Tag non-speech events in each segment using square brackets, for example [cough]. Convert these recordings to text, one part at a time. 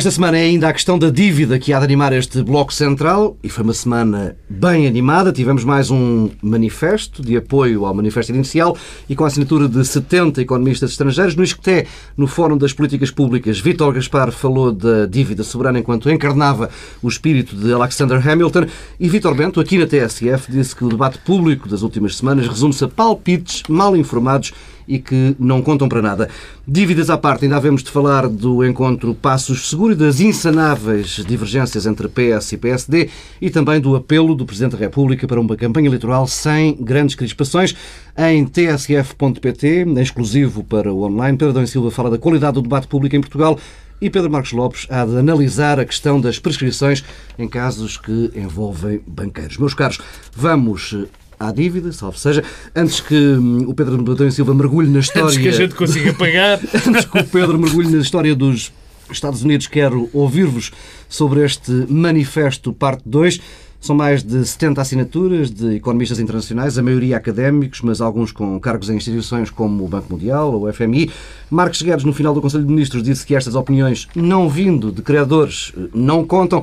Esta semana é ainda a questão da dívida que há de animar este Bloco Central e foi uma semana bem animada. Tivemos mais um manifesto de apoio ao manifesto inicial e com a assinatura de 70 economistas estrangeiros. No Isqueté, no Fórum das Políticas Públicas, Vítor Gaspar falou da dívida soberana enquanto encarnava o espírito de Alexander Hamilton e Vítor Bento, aqui na TSF, disse que o debate público das últimas semanas resume-se a palpites mal informados e que não contam para nada. Dívidas à parte, ainda havemos de falar do encontro Passos Seguro e das insanáveis divergências entre PS e PSD e também do apelo do Presidente da República para uma campanha eleitoral sem grandes crispações. Em tsf.pt, exclusivo para o online, Pedro Dom Silva fala da qualidade do debate público em Portugal e Pedro Marcos Lopes há de analisar a questão das prescrições em casos que envolvem banqueiros. Meus caros, vamos à dívida, salvo seja, antes que hum, o Pedro Batalhão Silva mergulhe na história... Antes que a gente consiga pagar... [laughs] antes que o Pedro mergulhe na história dos Estados Unidos, quero ouvir-vos sobre este manifesto parte 2. São mais de 70 assinaturas de economistas internacionais, a maioria académicos, mas alguns com cargos em instituições como o Banco Mundial ou o FMI. Marcos Guedes, no final do Conselho de Ministros, disse que estas opiniões, não vindo de criadores, não contam.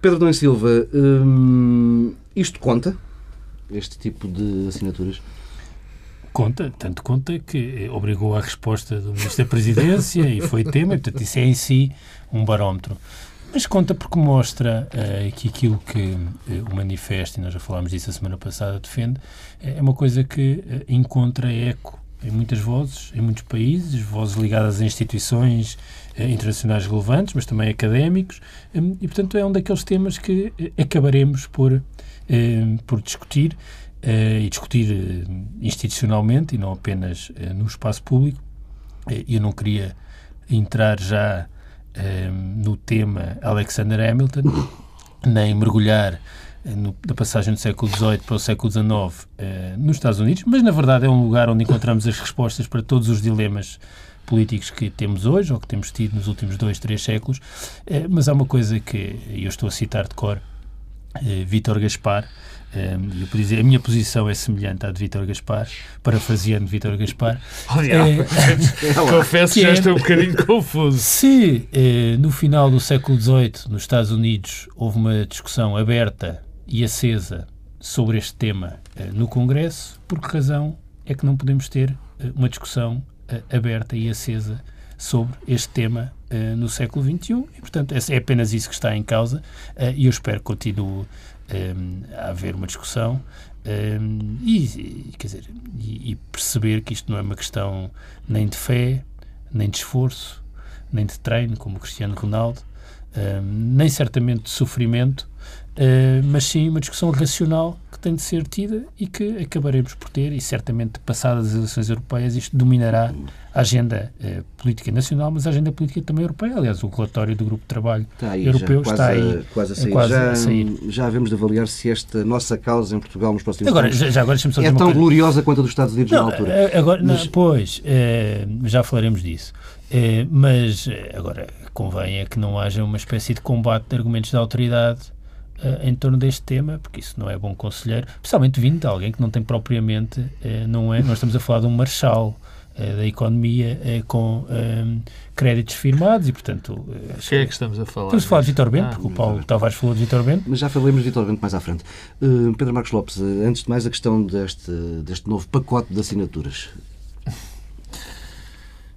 Pedro Dom Silva, hum, isto conta? Este tipo de assinaturas? Conta, tanto conta que obrigou à resposta do Ministro da Presidência e foi tema, e, portanto, isso é em si um barómetro. Mas conta porque mostra uh, que aquilo que uh, o manifesto, e nós já falámos disso a semana passada, defende, é uma coisa que uh, encontra eco em muitas vozes, em muitos países, vozes ligadas a instituições internacionais relevantes, mas também académicos, um, e portanto é um daqueles temas que acabaremos por eh, por discutir eh, e discutir eh, institucionalmente e não apenas no espaço público. Eu não queria entrar já no tema Alexander Hamilton, nem mergulhar no, da passagem do século XVIII para o século XIX nos Estados Unidos, mas na verdade é um lugar onde encontramos as respostas para todos os dilemas políticos que temos hoje ou que temos tido nos últimos dois, três séculos. mas há uma coisa que eu estou a citar de cor eh, Vítor Gaspar. Eh, eu dizer, a minha posição é semelhante à de Vítor Gaspar, parafraseando Vítor Gaspar. é, [laughs] confesso que já é, estou um bocadinho [laughs] confuso. Se eh, no final do século XVIII, nos Estados Unidos, houve uma discussão aberta e acesa sobre este tema no Congresso, por que razão é que não podemos ter uma discussão aberta e acesa sobre este tema uh, no século XXI e, portanto, é apenas isso que está em causa uh, e eu espero que continue um, eh, a haver uma discussão um, e, quer dizer, e, e, perceber que isto não é uma questão nem de fé, nem de esforço, nem de treino, como o Cristiano Ronaldo, um, nem certamente de sofrimento, uh, mas sim uma discussão racional que tem de ser tida e que acabaremos por ter, e certamente passadas as eleições europeias isto dominará a agenda eh, política nacional, mas a agenda política também europeia. Aliás, o relatório do Grupo de Trabalho está aí, europeu já, está aí. Quase a sair. Quase já, a sair. já havemos de avaliar se esta nossa causa em Portugal nos próximos agora, anos já, já agora, é tão gloriosa quanto a dos Estados Unidos não, na altura. Eh, agora, mas... não, pois, eh, já falaremos disso. Eh, mas agora convém é que não haja uma espécie de combate de argumentos da autoridade uh, em torno deste tema, porque isso não é bom conselheiro, principalmente vindo de alguém que não tem propriamente, uh, não é, nós estamos a falar de um marshal uh, da economia com créditos firmados e, portanto... Quem é que estamos a falar? Estamos a falar de Vitor Bento, ah, porque o Paulo Tavares falou de Vitor Bento. Mas já falamos de Vitor Bento mais à frente. Pedro Marcos Lopes, antes de mais a questão deste, deste novo pacote de assinaturas.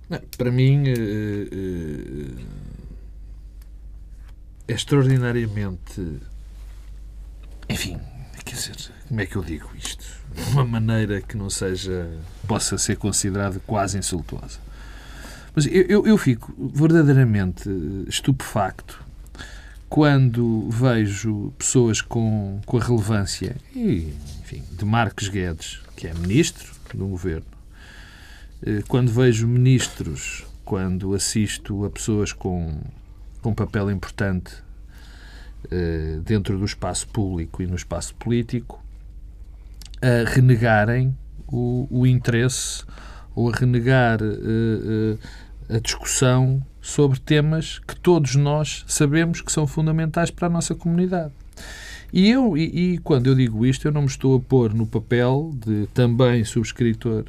Não, para mim é extraordinariamente enfim, quer dizer, como é que eu digo isto? De uma maneira que não seja, possa ser considerada quase insultuosa. Mas eu, eu, eu fico verdadeiramente estupefacto quando vejo pessoas com, com a relevância e, enfim, de Marcos Guedes, que é ministro do governo, eh, quando vejo ministros, quando assisto a pessoas com, com papel importante dentro do espaço público e no espaço político a renegarem o, o interesse ou a renegar uh, a discussão sobre temas que todos nós sabemos que são fundamentais para a nossa comunidade. E eu, e, e, quando eu digo isto, eu não me estou a pôr no papel de também subscritor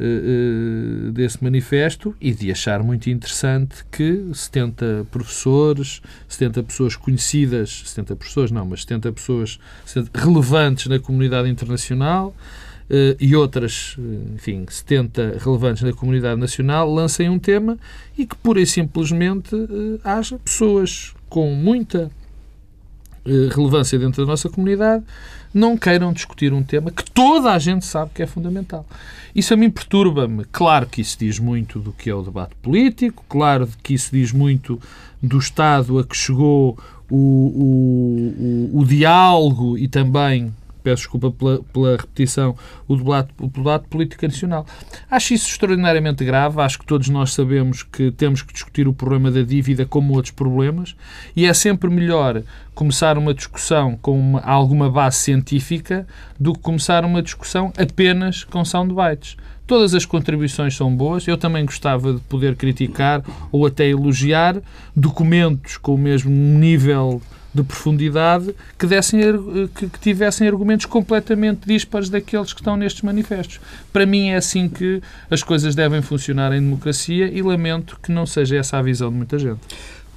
uh, desse manifesto e de achar muito interessante que 70 professores, 70 pessoas conhecidas, 70 professores não, mas 70 pessoas 70 relevantes na comunidade internacional uh, e outras, enfim, 70 relevantes na comunidade nacional lancem um tema e que pura e simplesmente haja pessoas com muita relevância dentro da nossa comunidade não queiram discutir um tema que toda a gente sabe que é fundamental. Isso a mim perturba-me. Claro que isso diz muito do que é o debate político, claro que isso diz muito do estado a que chegou o, o, o, o diálogo e também peço desculpa pela, pela repetição, o debate, o debate político nacional. Acho isso extraordinariamente grave. Acho que todos nós sabemos que temos que discutir o problema da dívida como outros problemas e é sempre melhor começar uma discussão com uma, alguma base científica do que começar uma discussão apenas com soundbites. Todas as contribuições são boas. Eu também gostava de poder criticar ou até elogiar documentos com o mesmo nível de profundidade que, dessem, que, que, tivessem argumentos completamente dispares daqueles que estão nestes manifestos. Para mim é assim que as coisas devem funcionar em democracia e lamento que não seja essa a visão de muita gente.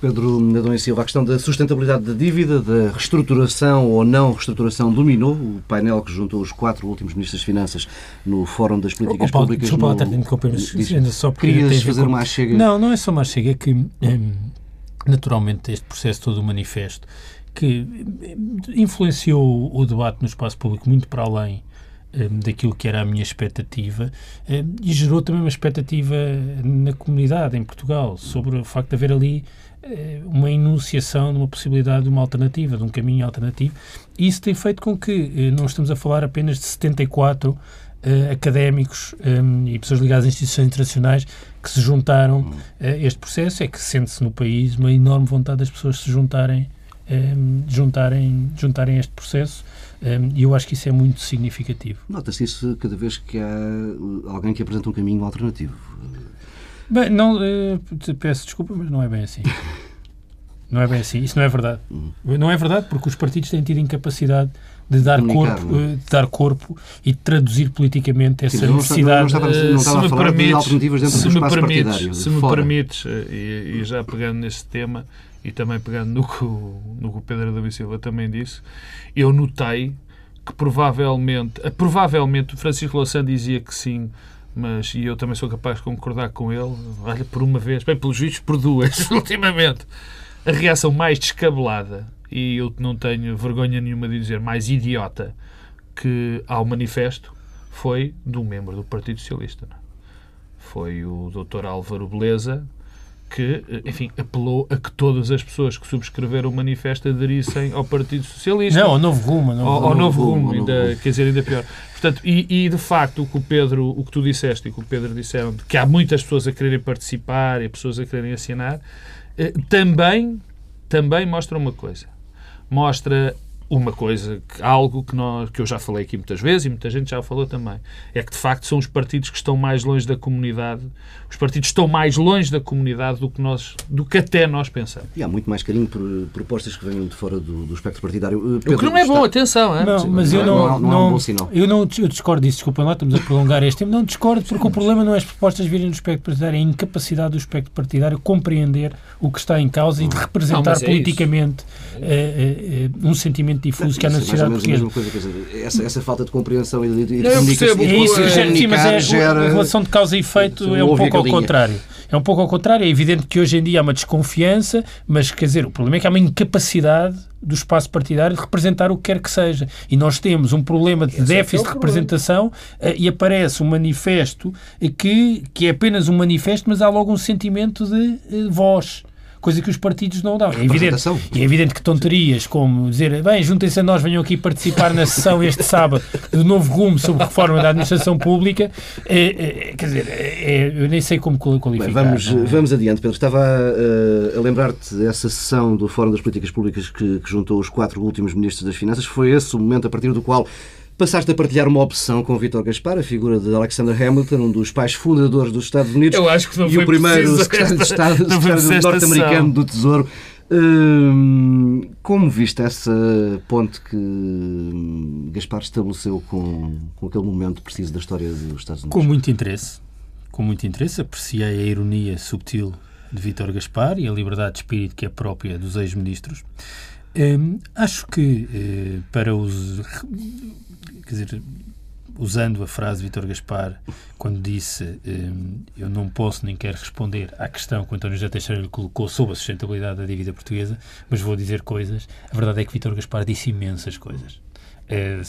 Pedro Nadão e Silva, a questão da sustentabilidade da dívida, da reestruturação ou não reestruturação dominou o painel que juntou os quatro últimos ministros das Finanças no Fórum das Políticas oh, Paulo, Públicas. Desculpa, no... até só porque Querias fazer com... uma chega? Não, não é só uma chega, é que... Hum, naturalmente, este processo todo do manifesto, que influenciou o debate no espaço público muito para além um, daquilo que era a minha expectativa um, e gerou também uma expectativa na comunidade em Portugal sobre o facto de haver ali uma enunciação de uma possibilidade de uma alternativa, de um caminho alternativo. E isso tem feito com que não estamos a falar apenas de 74 uh, académicos um, e pessoas ligadas a instituições internacionais que se juntaram a este processo. É que sente-se no país uma enorme vontade das pessoas se juntarem um, ehm, juntarem, juntarem este processo ehm, e eu acho que isso é muito significativo. Nota-se isso cada vez que há alguém que apresenta um caminho alternativo. Bem, não, uh, peço desculpa, mas não é bem assim. [laughs] Não é bem assim. Isso não é verdade. Uhum. Não é verdade porque os partidos têm tido incapacidade de dar, corpo, é? de dar corpo e de traduzir politicamente essa Sim, necessidade. Não, não, estava, não estava se a falar permites, de alternativas dentro do espaço permites, partidário. Se me fora. permites, eh, e, e já pegando nesse tema, e também pegando no que, no que o Pedro da Silva também disse, eu notei que provavelmente, eh, provavelmente o Francisco Louçã dizia que sim, mas e eu também sou capaz de concordar com ele, olha, por uma vez, bem, pelos vistos, por duas, [laughs] ultimamente, a reação mais descabelada, e eu não tenho vergonha nenhuma de dizer mais idiota que ao manifesto, foi de um membro do Partido Socialista. Não? É? Foi o Dr. Álvaro Beleza, que, enfim, apelou a que todas as pessoas que subscreveram o manifesto aderissem ao Partido Socialista. Não, ao Novo Rumo. Novo ao, ao Novo Rumo, ainda, quer dizer, ainda pior. Portanto, e, e, de facto o que o Pedro, o que tu disseste e o que o Pedro disseram, que há muitas pessoas a quererem participar e pessoas a quererem assinar, eh, também, também mostra uma coisa. Mostra uma coisa, algo que, nós, que eu já falei aqui muitas vezes e muita gente já falou também, é que de facto são os partidos que estão mais longe da comunidade, os partidos estão mais longe da comunidade do que nós, do que até nós pensamos. E há muito mais carinho por propostas que venham de fora do, do espectro partidário. Pedro, o que não é bom, atenção, é? Não, mas eu não, não, não, não, é um bom sinal. Eu não eu discordo disso, desculpa lá, estamos a prolongar este tempo, não discordo porque o problema não é as propostas virem do espectro partidário, é a incapacidade do espectro partidário compreender o que está em causa e de representar é politicamente é, é, um sentimento difuso que há na sociedade portuguesa. Coisa, dizer, essa, essa falta de compreensão e de, de comunicação. É isso, é, sim, mas é, gera, a relação de causa e efeito é um pouco ao contrário. É um pouco ao contrário. É evidente que hoje em dia há uma desconfiança, mas quer dizer, o problema é que há uma incapacidade do espaço partidário de representar o que quer que seja. E nós temos um problema de Esse déficit é de representação uh, e aparece um manifesto que, que é apenas um manifesto, mas há logo um sentimento de uh, voz coisa que os partidos não dão. É evidente, é evidente que tonterias como dizer, bem, juntem-se a nós, venham aqui participar na sessão este sábado do novo rumo sobre reforma da administração pública, é, é, quer dizer, é, eu nem sei como qualificar. Bem, vamos, vamos adiante, Pedro. Estava a, a lembrar-te dessa sessão do Fórum das Políticas Públicas que, que juntou os quatro últimos ministros das Finanças. Foi esse o momento a partir do qual passaste a partilhar uma opção com Vítor Gaspar, a figura de Alexander Hamilton, um dos pais fundadores dos Estados Unidos Eu acho que não e o primeiro secretário de Estado, [laughs] norte-americano do Tesouro. Hum, como viste essa ponte que hum, Gaspar estabeleceu com, com aquele momento preciso da história dos Estados Unidos? Com muito interesse. Com muito interesse. Apreciei a ironia subtil de Vítor Gaspar e a liberdade de espírito que é própria dos ex-ministros. Hum, acho que eh, para os. Quer dizer, usando a frase de Vítor Gaspar, quando disse hum, eu não posso nem quero responder à questão que o António José Teixeira lhe colocou sobre a sustentabilidade da dívida portuguesa, mas vou dizer coisas. A verdade é que Vítor Gaspar disse imensas coisas. É,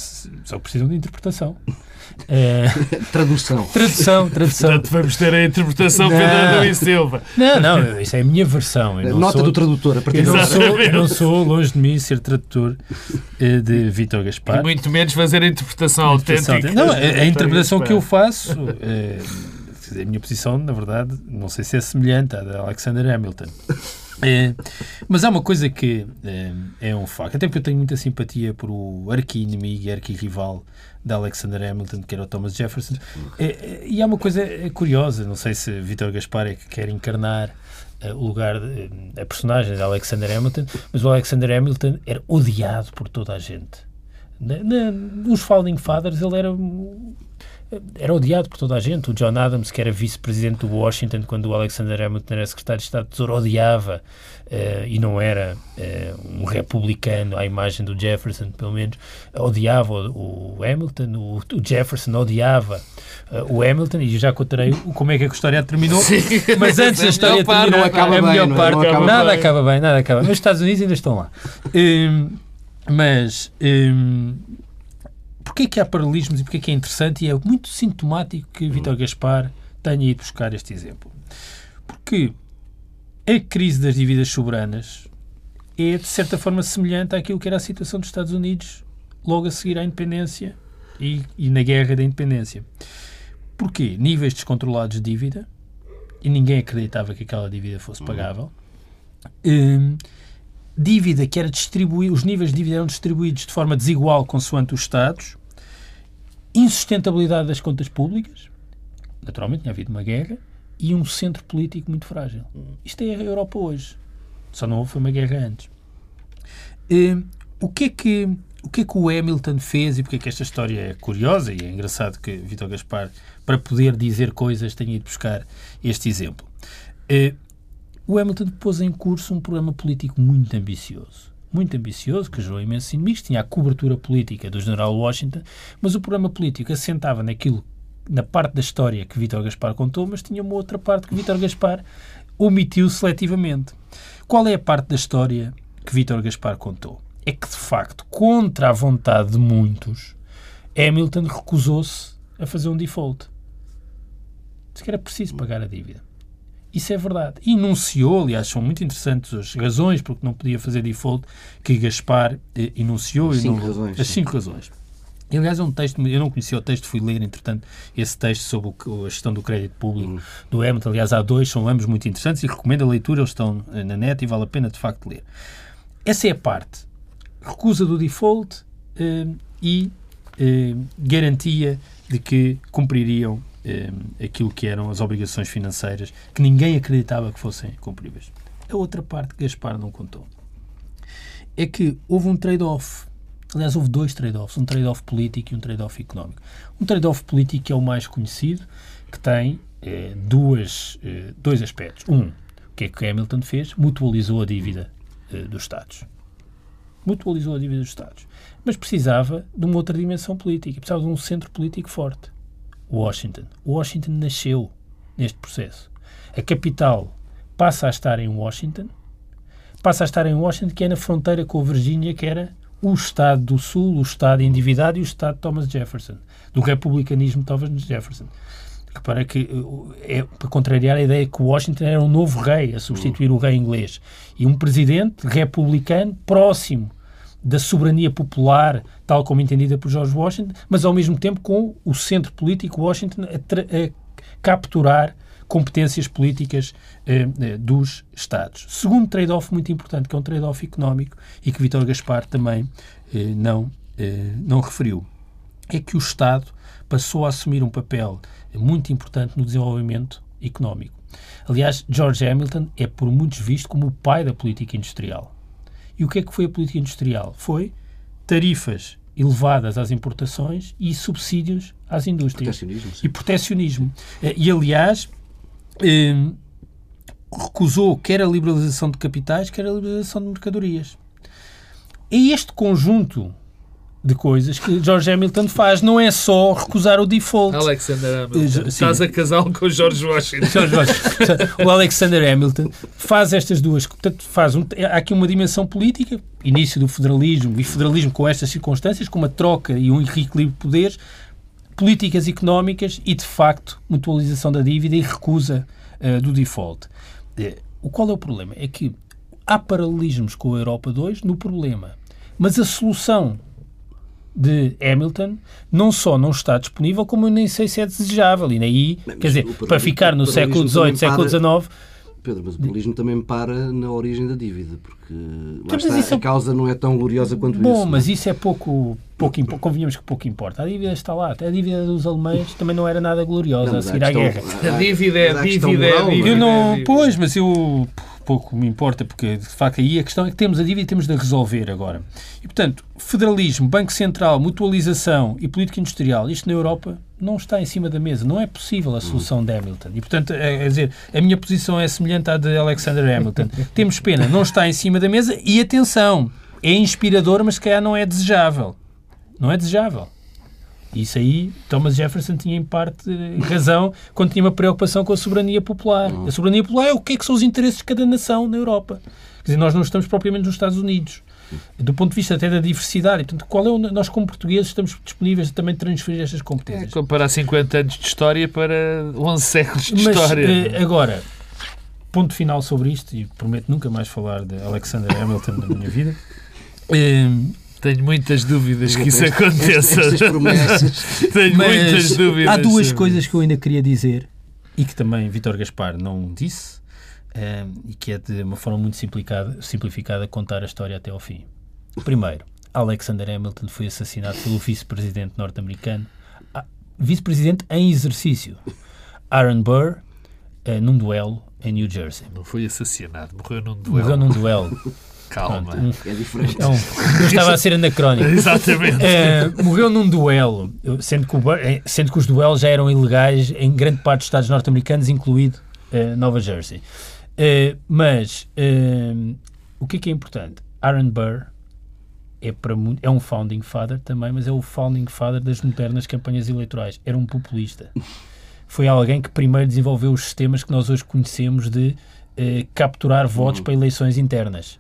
só precisam de interpretação. [laughs] É... Tradução. Tradução, tradução. Portanto, vamos ter a interpretação Não. Pedro Luís Silva. Não, não, isso é a minha versão. Eu não Nota sou, do tradutor, a partir eu não, sou, eu não sou, longe de mim, ser tradutor eh, de Vítor E Gaspar. muito menos fazer a interpretação Interpretação- autêntica. Não, a, a interpretação que eu faço, dizer, a minha posição, na verdade, não sei se é semelhante à da Alexander Hamilton. Eh, mas há uma coisa que eh, é um facto, até porque eu tenho muita simpatia por o arqui-inimigo e arqui-rival Alexander Hamilton, que era o Thomas Jefferson. Eh, eh, e há uma coisa eh, curiosa, não sei se Vítor Gaspar é que quer encarnar eh, o lugar, eh, a personagem de Alexander Hamilton, mas o Alexander Hamilton era odiado por toda a gente. Na, na- nos Founding Fathers ele era era odiado por toda a gente. O John Adams, que era vice-presidente do Washington quando o Alexander Hamilton era secretário de Estado de Tesouro, odiava eh, e não era eh, um republicano à imagem do Jefferson, pelo menos, odiava o, o Hamilton, o, o Jefferson odiava eh, o Hamilton e já contarei como é que a história terminou. Mas antes da história melhor parte, terminar, não acaba a bem, melhor não é? parte, Não acaba nada bem. acaba bem, nada acaba. Mas os Estados Unidos ainda estão lá. Hum, mas hum, porquê que há paralelismos e porquê que é interessante e é muito sintomático que Vítor Gaspar tenha ido buscar este exemplo? Porque a crise das dívidas soberanas é, de certa forma, semelhante àquilo que era a situação dos Estados Unidos logo a seguir à independência e, e na guerra da independência. Porquê? Níveis descontrolados de dívida e ninguém acreditava que aquela dívida fosse pagável. Hum, dívida que era distribuída, os níveis de dívida eram distribuídos de forma desigual consoante os Estados, insustentabilidade das contas públicas, naturalmente tinha havido uma guerra, e um centro político muito frágil. Isto é a Europa hoje. Só não houve uma guerra antes. Eh, o, que é que, o que é que o Hamilton fez e porque é que esta história é curiosa e é engraçado que Vítor Gaspar, para poder dizer coisas, tenha ido buscar este exemplo. Eh, o Hamilton pôs em curso um programa político muito ambicioso. Muito ambicioso, que gerou imensos inimigos, tinha a cobertura política do general Washington, mas o programa político assentava naquilo, na parte da história que Vítor Gaspar contou, mas tinha uma outra parte que Vítor Gaspar omitiu seletivamente. Qual é a parte da história que Vítor Gaspar contou? É que, de facto, contra a vontade de muitos, Hamilton recusou-se a fazer um default. Disse que era preciso pagar a dívida. Isso é verdade. E enunciou, aliás, são muito interessantes as razões porque não podia fazer default que Gaspar eh, enunciou. As cinco não- razões, As cinco razões. E, aliás, é um texto, eu não conhecia o texto, fui ler, entretanto, esse texto sobre o a gestão do crédito público do Hamilton. Aliás, há dois, são ambos muito interessantes e recomendo a leitura, eles estão eh, na net e vale a pena, de facto, ler. Essa é a parte. Recusa do default eh, e eh, garantia de que cumpririam aquilo que eram as obrigações financeiras que ninguém acreditava que fossem cumpríveis. A outra parte que Gaspar não contou é que houve um trade-off. Aliás, houve dois trade-offs, um trade-off político e um trade-off económico. Um trade-off político é o mais conhecido, que tem eh, duas, eh, dois aspectos. Um, o que é que Hamilton fez? Mutualizou a dívida eh, dos Estados. Mutualizou a dívida dos Estados. Mas precisava de uma outra dimensão política, precisava de um centro político forte. Washington. Washington nasceu neste processo. A capital passa a estar em Washington, passa a estar em Washington, que é na fronteira com a Virgínia, que era o Estado do Sul, o Estado endividado e o Estado de Thomas Jefferson, do republicanismo de Thomas Jefferson. Repara que eh, é para contrariar a ideia que Washington era um novo rei a substituir o rei inglês e um presidente republicano próximo da soberania popular, tal como entendida por George Washington, mas ao mesmo tempo com o centro político Washington a, a capturar competências políticas eh, eh, dos Estados. Segundo trade-off muito importante, que é um trade-off económico e que Vítor Gaspar também eh, não, eh, não referiu, é que o Estado passou a assumir um papel muito importante no desenvolvimento económico. Aliás, George Hamilton é por muitos visto como o pai da política industrial. E o que é que foi a política industrial? Foi tarifas elevadas às importações e subsídios às indústrias. Protecionismo. E protecionismo. Eh, E, aliás, eh, recusou quer a liberalização de capitais, quer a liberalização de mercadorias. É este conjunto de coisas que George Hamilton faz. Não é só recusar o default. Alexander Hamilton. Sim. Estás a casá-lo com o George Washington. George Washington. o Alexander Hamilton faz estas duas. Portanto, faz um, há aqui uma dimensão política, início do federalismo, e federalismo com estas circunstâncias, com uma troca e um reequilíbrio de poderes, políticas económicas e, de facto, mutualização da dívida e recusa eh, do default. Eh, o qual é o problema? É que há paralelismos com a Europa 2 no problema, mas a solução de Hamilton não só não está disponível, como eu nem sei se é desejável. E aí, Mas quer dizer, para ficar no século XVIII, século XIX, Pedro, mas o populismo também para na origem da dívida, porque lá mas está, isso é- a causa não é tão gloriosa quanto Bom, isso. mas isso é pouco, pouco impo- convenhamos que pouco importa. A dívida está lá. Até a dívida dos alemães também não era nada gloriosa Não, a seguir à guerra. A dívida é a dívida, é moral, dívida. Eu não, dívida. pois, mas eu pouco me importa, porque de facto aí a questão é que temos a dívida e temos de a resolver agora. E portanto, federalismo, Banco Central, mutualização e política industrial, isto na Europa não está em cima da mesa. Não é possível a solução de Hamilton. E portanto, é, é dizer, a minha posição é semelhante à de Alexander Hamilton. [laughs] temos pena, não está em cima da mesa e atenção, é inspirador, mas se calhar não é desejável. Não é desejável. Isso aí, Thomas Jefferson tinha em parte razão quando tinha uma preocupação com a soberania popular. A soberania popular é o que é que são os interesses de cada nação na Europa. Quer dizer, nós não estamos propriamente nos Estados Unidos. Do ponto de vista até da diversidade. Portanto, qual é o, nós como portugueses estamos disponíveis a também transferir estas É competências. comparar 50 anos de história para 11 séculos de Mas, história. eh, agora, ponto final sobre isto, e prometo nunca mais falar de Alexander Hamilton na minha vida. [laughs] Tenho muitas dúvidas que isso aconteça. Estas promessas. [laughs] Tenho muitas Mas dúvidas. há duas sobre coisas que eu ainda queria dizer e que também Vítor Gaspar não disse eh, e que é de uma forma muito simplificada, simplificada contar a história até ao fim. Primeiro, Alexander Hamilton foi assassinado pelo vice-presidente norte-americano, ah, vice-presidente em exercício, Aaron Burr, eh, num duelo em New Jersey. Não foi assassinado, morreu num duelo. Morreu num duelo. [laughs] Calma. Pronto, um- É diferente. é um- eu estava a ser anacrónico. [laughs] Exatamente. Eh, morreu num duelo, sendo que, o eh, sendo que os duelos já eram ilegais em grande parte dos Estados norte-americanos, incluído eh, Nova Jersey. Eh, mas o que é que é importante? Aaron Burr é, para, é um founding father também, mas é o founding father das modernas campanhas eleitorais. Era um populista. Foi alguém que primeiro desenvolveu os sistemas que nós hoje conhecemos de eh, capturar votos para eleições internas.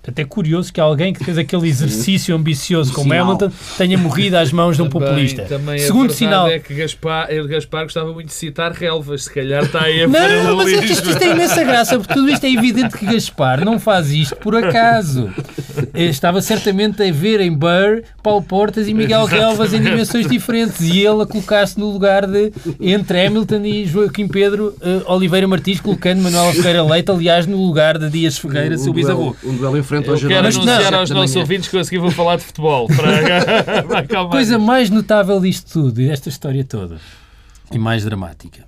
Portanto, é curioso que alguém que fez aquele exercício ambicioso como. Hamilton tenha morrido às mãos de um populista. Também a Segundo sinal. é que Gaspar, ele, Gaspar gostava muito de citar relvas. Se calhar está aí a Não, mas é que isto, isto é imensa graça, porque tudo isto é evidente que Gaspar não faz isto por acaso. Eh, Estava certamente a ver em Burr, Paulo Portas e Miguel Relvas em dimensões diferentes e ele a colocar-se no lugar de entre Hamilton e Joaquim Pedro eh, Oliveira Martins, colocando Manuel Ferreira Leite, aliás, no lugar de Dias Ferreira, um seu duelo, bisavô. um duelo frente ao Eu quero anunciar aos nossos manhã. ouvintes que eu a seguir vou falar de futebol. [laughs] Para... [laughs] Coisa mais notável disto tudo, e desta história toda, e mais dramática,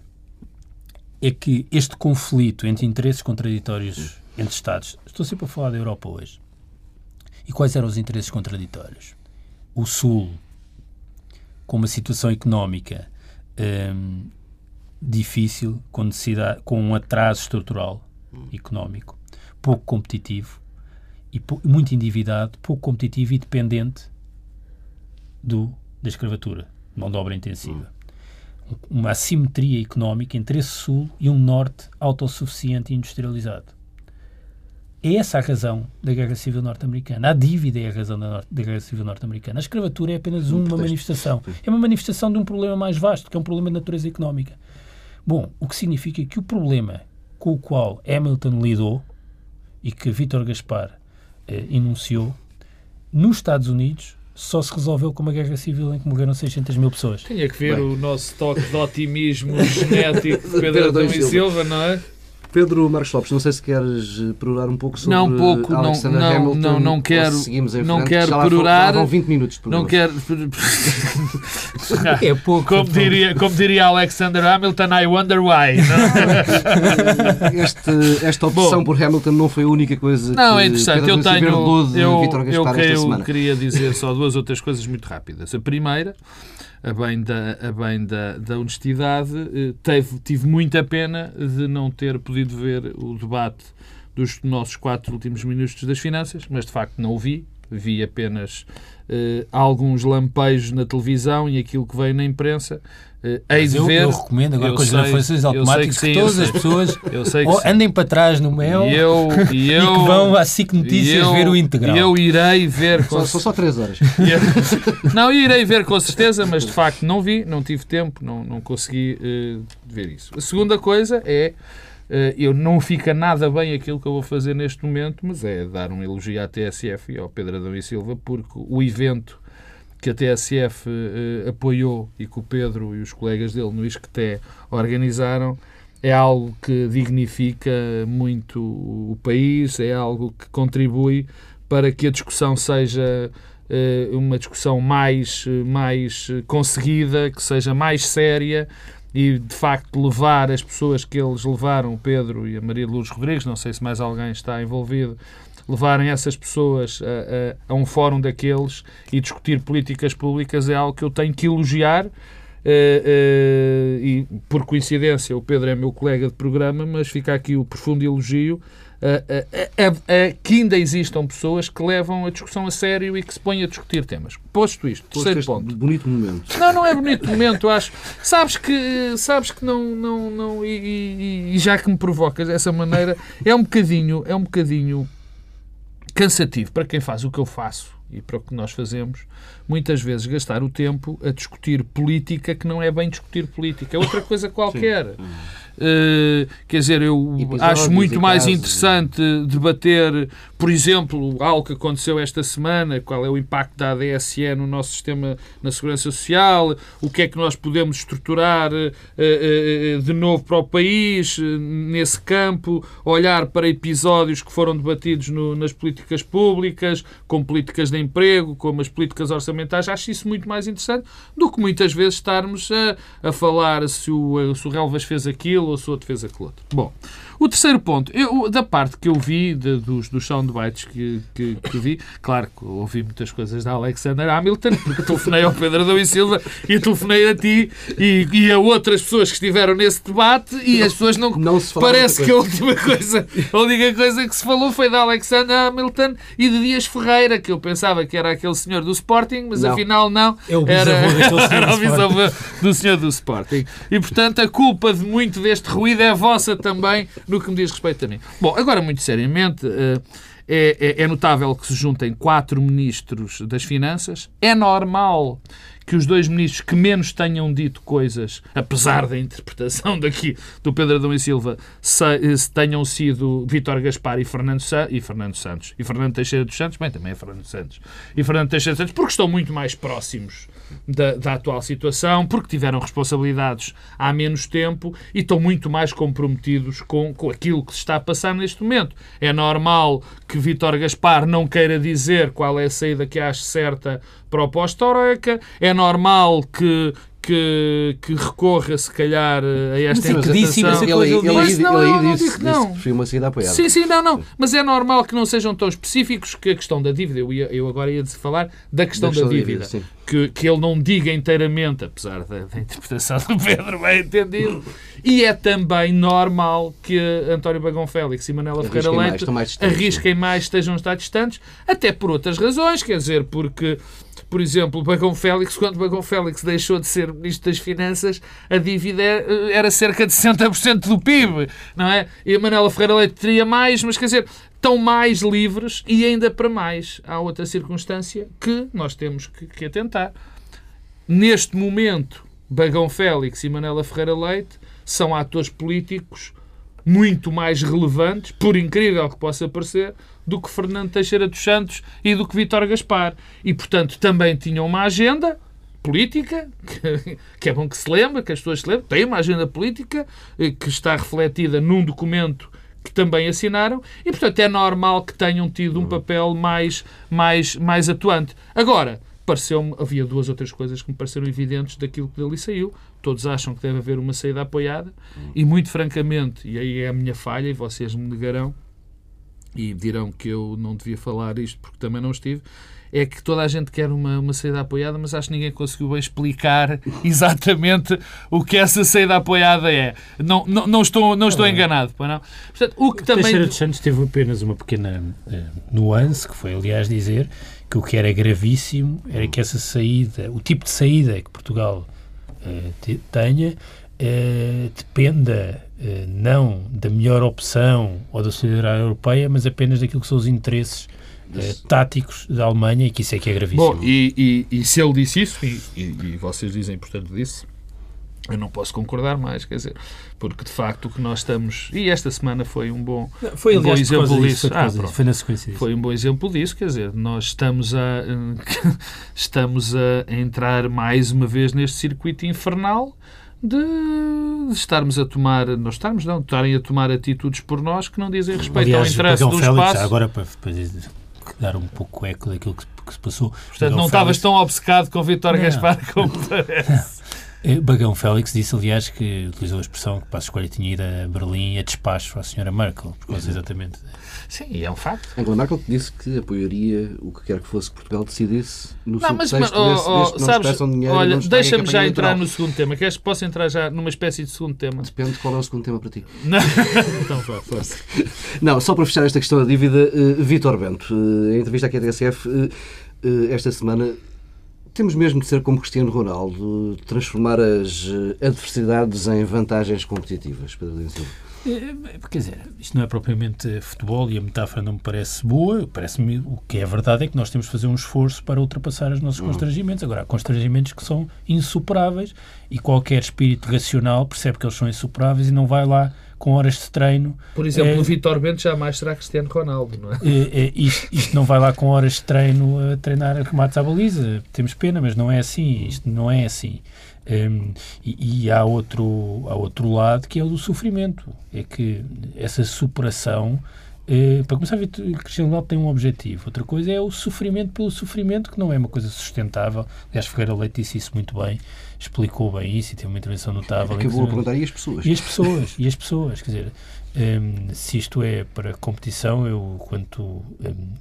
é que este conflito entre interesses contraditórios entre Estados, estou sempre a falar da Europa hoje, e quais eram os interesses contraditórios? O Sul, com uma situação económica hum, difícil, com, necessidade, com um atraso estrutural económico, pouco competitivo, e muito endividado, pouco competitivo e dependente do, da escravatura, mão de obra intensiva. Uma assimetria económica entre esse Sul e um Norte autossuficiente e industrializado. É essa a razão da Guerra Civil Norte-Americana. A dívida é a razão da, da Guerra Civil Norte-Americana. A escravatura é apenas uma manifestação. É uma manifestação de um problema mais vasto, que é um problema de natureza económica. Bom, o que significa que o problema com o qual Hamilton lidou e que Vítor Gaspar enunciou, nos Estados Unidos só se resolveu com uma guerra civil em que morreram 600 mil pessoas. Tinha que ver Bem. o nosso toque de otimismo [laughs] genético de Pedro Pedro Adão e. Silva, não é? Pedro Marcos Lopes, não sei se queres eh, perorar um pouco sobre Não, um pouco, não, Alexander não, Hamilton. não, não quero, seguimos em não quero já perorar, Já vão 20 minutos de não quero... [laughs] É pouco. Como diria, como diria Alexander Hamilton, I wonder why. Não? [laughs] Este, esta opção Bom. por Hamilton não foi a única coisa Não, que é interessante. Eu tenho. Eu, eu, eu semana. queria dizer só duas outras coisas muito rápidas. A primeira, a bem da, a bem da, da honestidade, eh, teve, tive muita pena de não ter podido ver o debate dos nossos quatro últimos minutos das finanças, mas de facto não o vi. Vi apenas eh, alguns lampejos na televisão e aquilo que veio na imprensa. Eh, hei de eu, ver. eu recomendo agora Eu com as gravações automáticas que que, sim, eu todas sei. as pessoas [laughs] que andem para trás no mel E eu, [laughs] e e eu, que vão à SIC e Notícias eu- ver o integral. e Eu irei ver com Só, são só 3 horas. [laughs] e eu- Não, irei ver com certeza, mas de facto não vi, não tive tempo, não, não consegui eh, ver isso. A segunda coisa é, eu não fica nada bem aquilo que eu vou fazer neste momento, mas é dar um elogio à TSF e ao Pedro Adão e Silva, porque o evento que a TSF eh, apoiou e que o Pedro e os colegas dele no Isqueté organizaram é algo que dignifica muito o país, é algo que contribui para que a discussão seja eh, uma discussão mais, eh, mais eh, conseguida, que seja mais séria e, de facto, levar as pessoas que eles levaram, o Pedro e a Maria de Lourdes Rodrigues, não sei se mais alguém está envolvido, levarem essas pessoas a, a- a um fórum daqueles e discutir políticas públicas é algo que eu tenho que elogiar. eh, eh, e por coincidência o Pedro é meu colega de programa, mas fica aqui o profundo elogio a, a que ainda existam pessoas que levam a discussão a sério e que se põem a discutir temas. Posto isto, terceiro Este ponto. bonito momento. Não, não é bonito momento, eu acho. Sabes que, sabes que não, não, não e, e- e já que me provocas dessa maneira, é um bocadinho, é um bocadinho cansativo para quem faz o que eu faço e para o que nós fazemos, muitas vezes gastar o tempo a discutir política que não é bem discutir política, é outra coisa qualquer. Uh, quer dizer, eu Episódios acho muito mais casos. interessante debater, por exemplo, algo que aconteceu esta semana, qual é o impacto da ADSE no nosso sistema na segurança social, o que é que nós podemos estruturar eh, eh, de novo para o país eh, nesse campo, olhar para episódios que foram debatidos no- nas políticas públicas, como políticas de emprego, como as políticas orçamentais. Acho isso muito mais interessante do que muitas vezes estarmos a, a falar se o, se o Relvas fez aquilo ou se o outro fez aquilo outro. Bom, o terceiro ponto, eu, da parte que eu vi, de- dos, dos soundbites que, que, que vi, claro que ouvi muitas coisas da Alexander Hamilton, porque telefonei ao Pedro Adão e Silva e telefonei a ti e, e a outras pessoas que estiveram nesse debate e as pessoas não... Não se Parece que a última coisa, a única coisa que se falou foi da Alexander Hamilton e de Dias Ferreira, que eu pensava que era aquele senhor do Sporting, mas Não. afinal não. É o era, [laughs] era o bisavô do senhor do Sporting. E, portanto, a culpa de muito deste ruído é vossa também, no que me diz respeito a mim. Bom, agora, muito seriamente, eh, é, é- é notável que se juntem quatro ministros das Finanças. É normal que os dois ministros que menos tenham dito coisas, apesar da interpretação daqui do Pedro Adão e Silva, se, se tenham sido Vítor Gaspar e Fernando, Sa e Fernando Santos. E Fernando Teixeira dos Santos, bem, também é Fernando Santos. E Fernando Teixeira dos Santos, porque estão muito mais próximos da, da atual situação, porque tiveram responsabilidades há menos tempo e estão muito mais comprometidos com, com aquilo que se está a passar neste momento. É normal que Vítor Gaspar não queira dizer qual é a saída que acha certa para o pós-Troika, é normal que, que, que recorra, se calhar, a esta Mas interpretação. imensa Ele, ele, ele ele, ele, Não, aí não, não disse, não. disse que foi uma saída apoiada. Sim, sim, não, não. Mas é normal que não sejam tão específicos que a questão da dívida. Eu, ia- eu agora ia falar da questão da, questão da dívida. dívida, sim. que, que ele não diga inteiramente, apesar da, da interpretação do Pedro bem entendido. E é também normal que António Bagão Félix e Manela Ferreira mais, Leite mais distantes, arrisquem mais, estejam estar distantes, até por outras razões, quer dizer, porque, por exemplo, Bagão Félix, quando Bagão Félix deixou de ser Ministro das Finanças, a dívida eh, era cerca de 60% do PIB, não é? E a Manela Ferreira Leite teria mais, mas quer dizer, estão mais livres e ainda para mais. Há outra circunstância que nós temos que, que atentar. Neste momento, Bagão Félix e Manela Ferreira Leite são atores políticos muito mais relevantes, por incrível que possa parecer, do que Fernando Teixeira dos Santos e do que Vítor Gaspar. E, portanto, também tinham uma agenda política, [laughs] que, que é bom que se lembre, que as pessoas se lembrem, tem uma agenda política eh, que está refletida num documento que também assinaram e, portanto, é normal que tenham tido um papel mais, mais, mais atuante. Agora, pareceu-me, havia duas ou três coisas que me pareceram evidentes daquilo que dali saiu. Todos acham que deve haver uma saída apoiada e, muito francamente, e aí é a minha falha, e vocês me negarão, e dirão que eu não devia falar isto porque também não estive, é que toda a gente quer uma, uma saída apoiada, mas acho que ninguém conseguiu bem explicar [laughs] exatamente o que essa saída apoiada é. Não, não, não estou, não estou enganado. Não? Portanto, o que também... Teixeira de Santos teve apenas uma pequena uh, nuance, que foi, aliás, dizer que o que era gravíssimo era que essa saída, o tipo de saída que Portugal tenha, uh, dependa não da melhor opção ou da solidariedade europeia, mas apenas daquilo que são os interesses eh, táticos da Alemanha e que isso é que é gravíssimo. Bom, e, e, e se ele disse isso, e, e, vocês dizem, portanto, disse, eu não posso concordar mais, quer dizer, porque de facto o que nós estamos. E esta semana foi um bom, não, foi, um bom exemplo disso. Foi, ah, foi na sequência disso. Foi um bom exemplo disso, quer dizer, nós estamos a, [laughs] estamos a entrar mais uma vez neste circuito infernal de, estarmos a tomar, não estarmos, não, estarem a tomar atitudes por nós que não dizem respeito Aliás, ao interesse do Félix, espaço. Agora, para, para dar um pouco eco daquilo que, que se passou. Portanto, não estavas tão obcecado com Vítor Gaspar como [laughs] parece. Eh, Bagão Félix disse, aliás, que utilizou a expressão que para a escolha tinha ido a Berlim a despacho à senhora Merkel, por causa exatamente. Sim, é um facto. Angela Merkel disse que apoiaria o que quer que fosse que Portugal decidisse no não, mas, mas, oh, oh, sabes, dinheiro Olha, deixa-me já entrar no segundo tema. Queres que possa entrar já numa espécie de segundo tema? Depende de qual é o segundo tema para ti. Não. [laughs] então, força. Não, só para fechar esta questão da dívida, uh, Vítor Bento, uh, em entrevista aqui à TSF, uh, esta semana temos mesmo de ser como Cristiano Ronaldo, transformar as adversidades em vantagens competitivas, Pedro Silva. É, quer dizer, isto não é propriamente futebol e a metáfora não me parece boa. Parece-me o que é verdade é que nós temos de fazer um esforço para ultrapassar os nossos uhum. constrangimentos. Agora, há constrangimentos que são insuperáveis e qualquer espírito racional percebe que eles são insuperáveis e não vai lá com horas de treino. Por exemplo, é, o Vitor Bento jamais será Cristiano Ronaldo, não é? é, é isto, isto, não vai lá com horas de treino a treinar remates à baliza. Temos pena, mas não é assim. Isto não é assim. Um, e, e há, outro, há outro lado que é o do sofrimento. É que essa superação Uh, para começar, o Cristiano Ronaldo tem um objetivo. Outra coisa é o sofrimento pelo sofrimento, que não é uma coisa sustentável. Aliás, Ferreira Leite disse isso muito bem, explicou bem isso e teve uma intervenção notável. Acabou a perguntar, e as pessoas? E as pessoas, e as pessoas, quer dizer, um, se isto é para competição, eu, quando, um,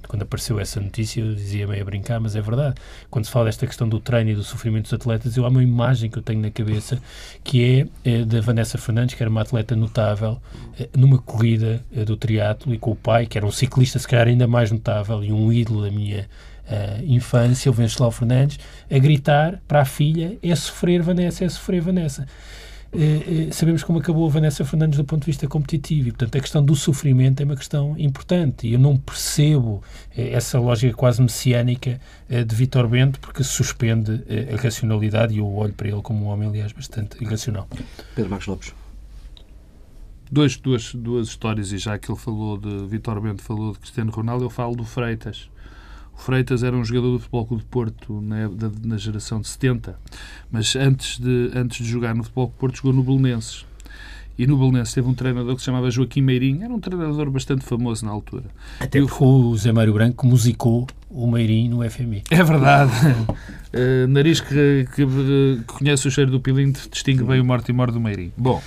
quando apareceu essa notícia, eu dizia meio a brincar, mas é verdade. Quando se fala desta questão do treino e do sofrimento dos atletas, eu há uma imagem que eu tenho na cabeça que é, é da Vanessa Fernandes, que era uma atleta notável, é, numa corrida é, do triatlo e com o pai, que era um ciclista, se calhar ainda mais notável e um ídolo da minha uh, infância, o Venceslau Fernandes, a gritar para a filha: é sofrer, Vanessa, é sofrer, Vanessa. Eh, sabemos como acabou a Vanessa Fernandes do ponto de vista competitivo e, portanto, a questão do sofrimento é uma questão importante e eu não percebo essa lógica quase messiânica de Vitor Bento porque suspende a racionalidade e eu olho para ele como um homem, aliás, bastante irracional. Pedro Marcos Lopes. Duas, duas, duas histórias, e já que ele falou de Vitor Bento, falou de Cristiano Ronaldo, eu falo do Freitas Freitas era um jogador do Futebol Clube de Porto na, na geração de 70, mas antes de, antes de jogar no Futebol Clube de Porto jogou no Belenenses. E no Belenenses teve um treinador que se chamava Joaquim Meirinho, era um treinador bastante famoso na altura. Até porque o Zé Mário Branco musicou o Meirinho no FMI. É verdade. uh, [laughs] nariz que, que, que, conhece o cheiro do pilinto distingue bem o morte e morte do Meirinho. Bom,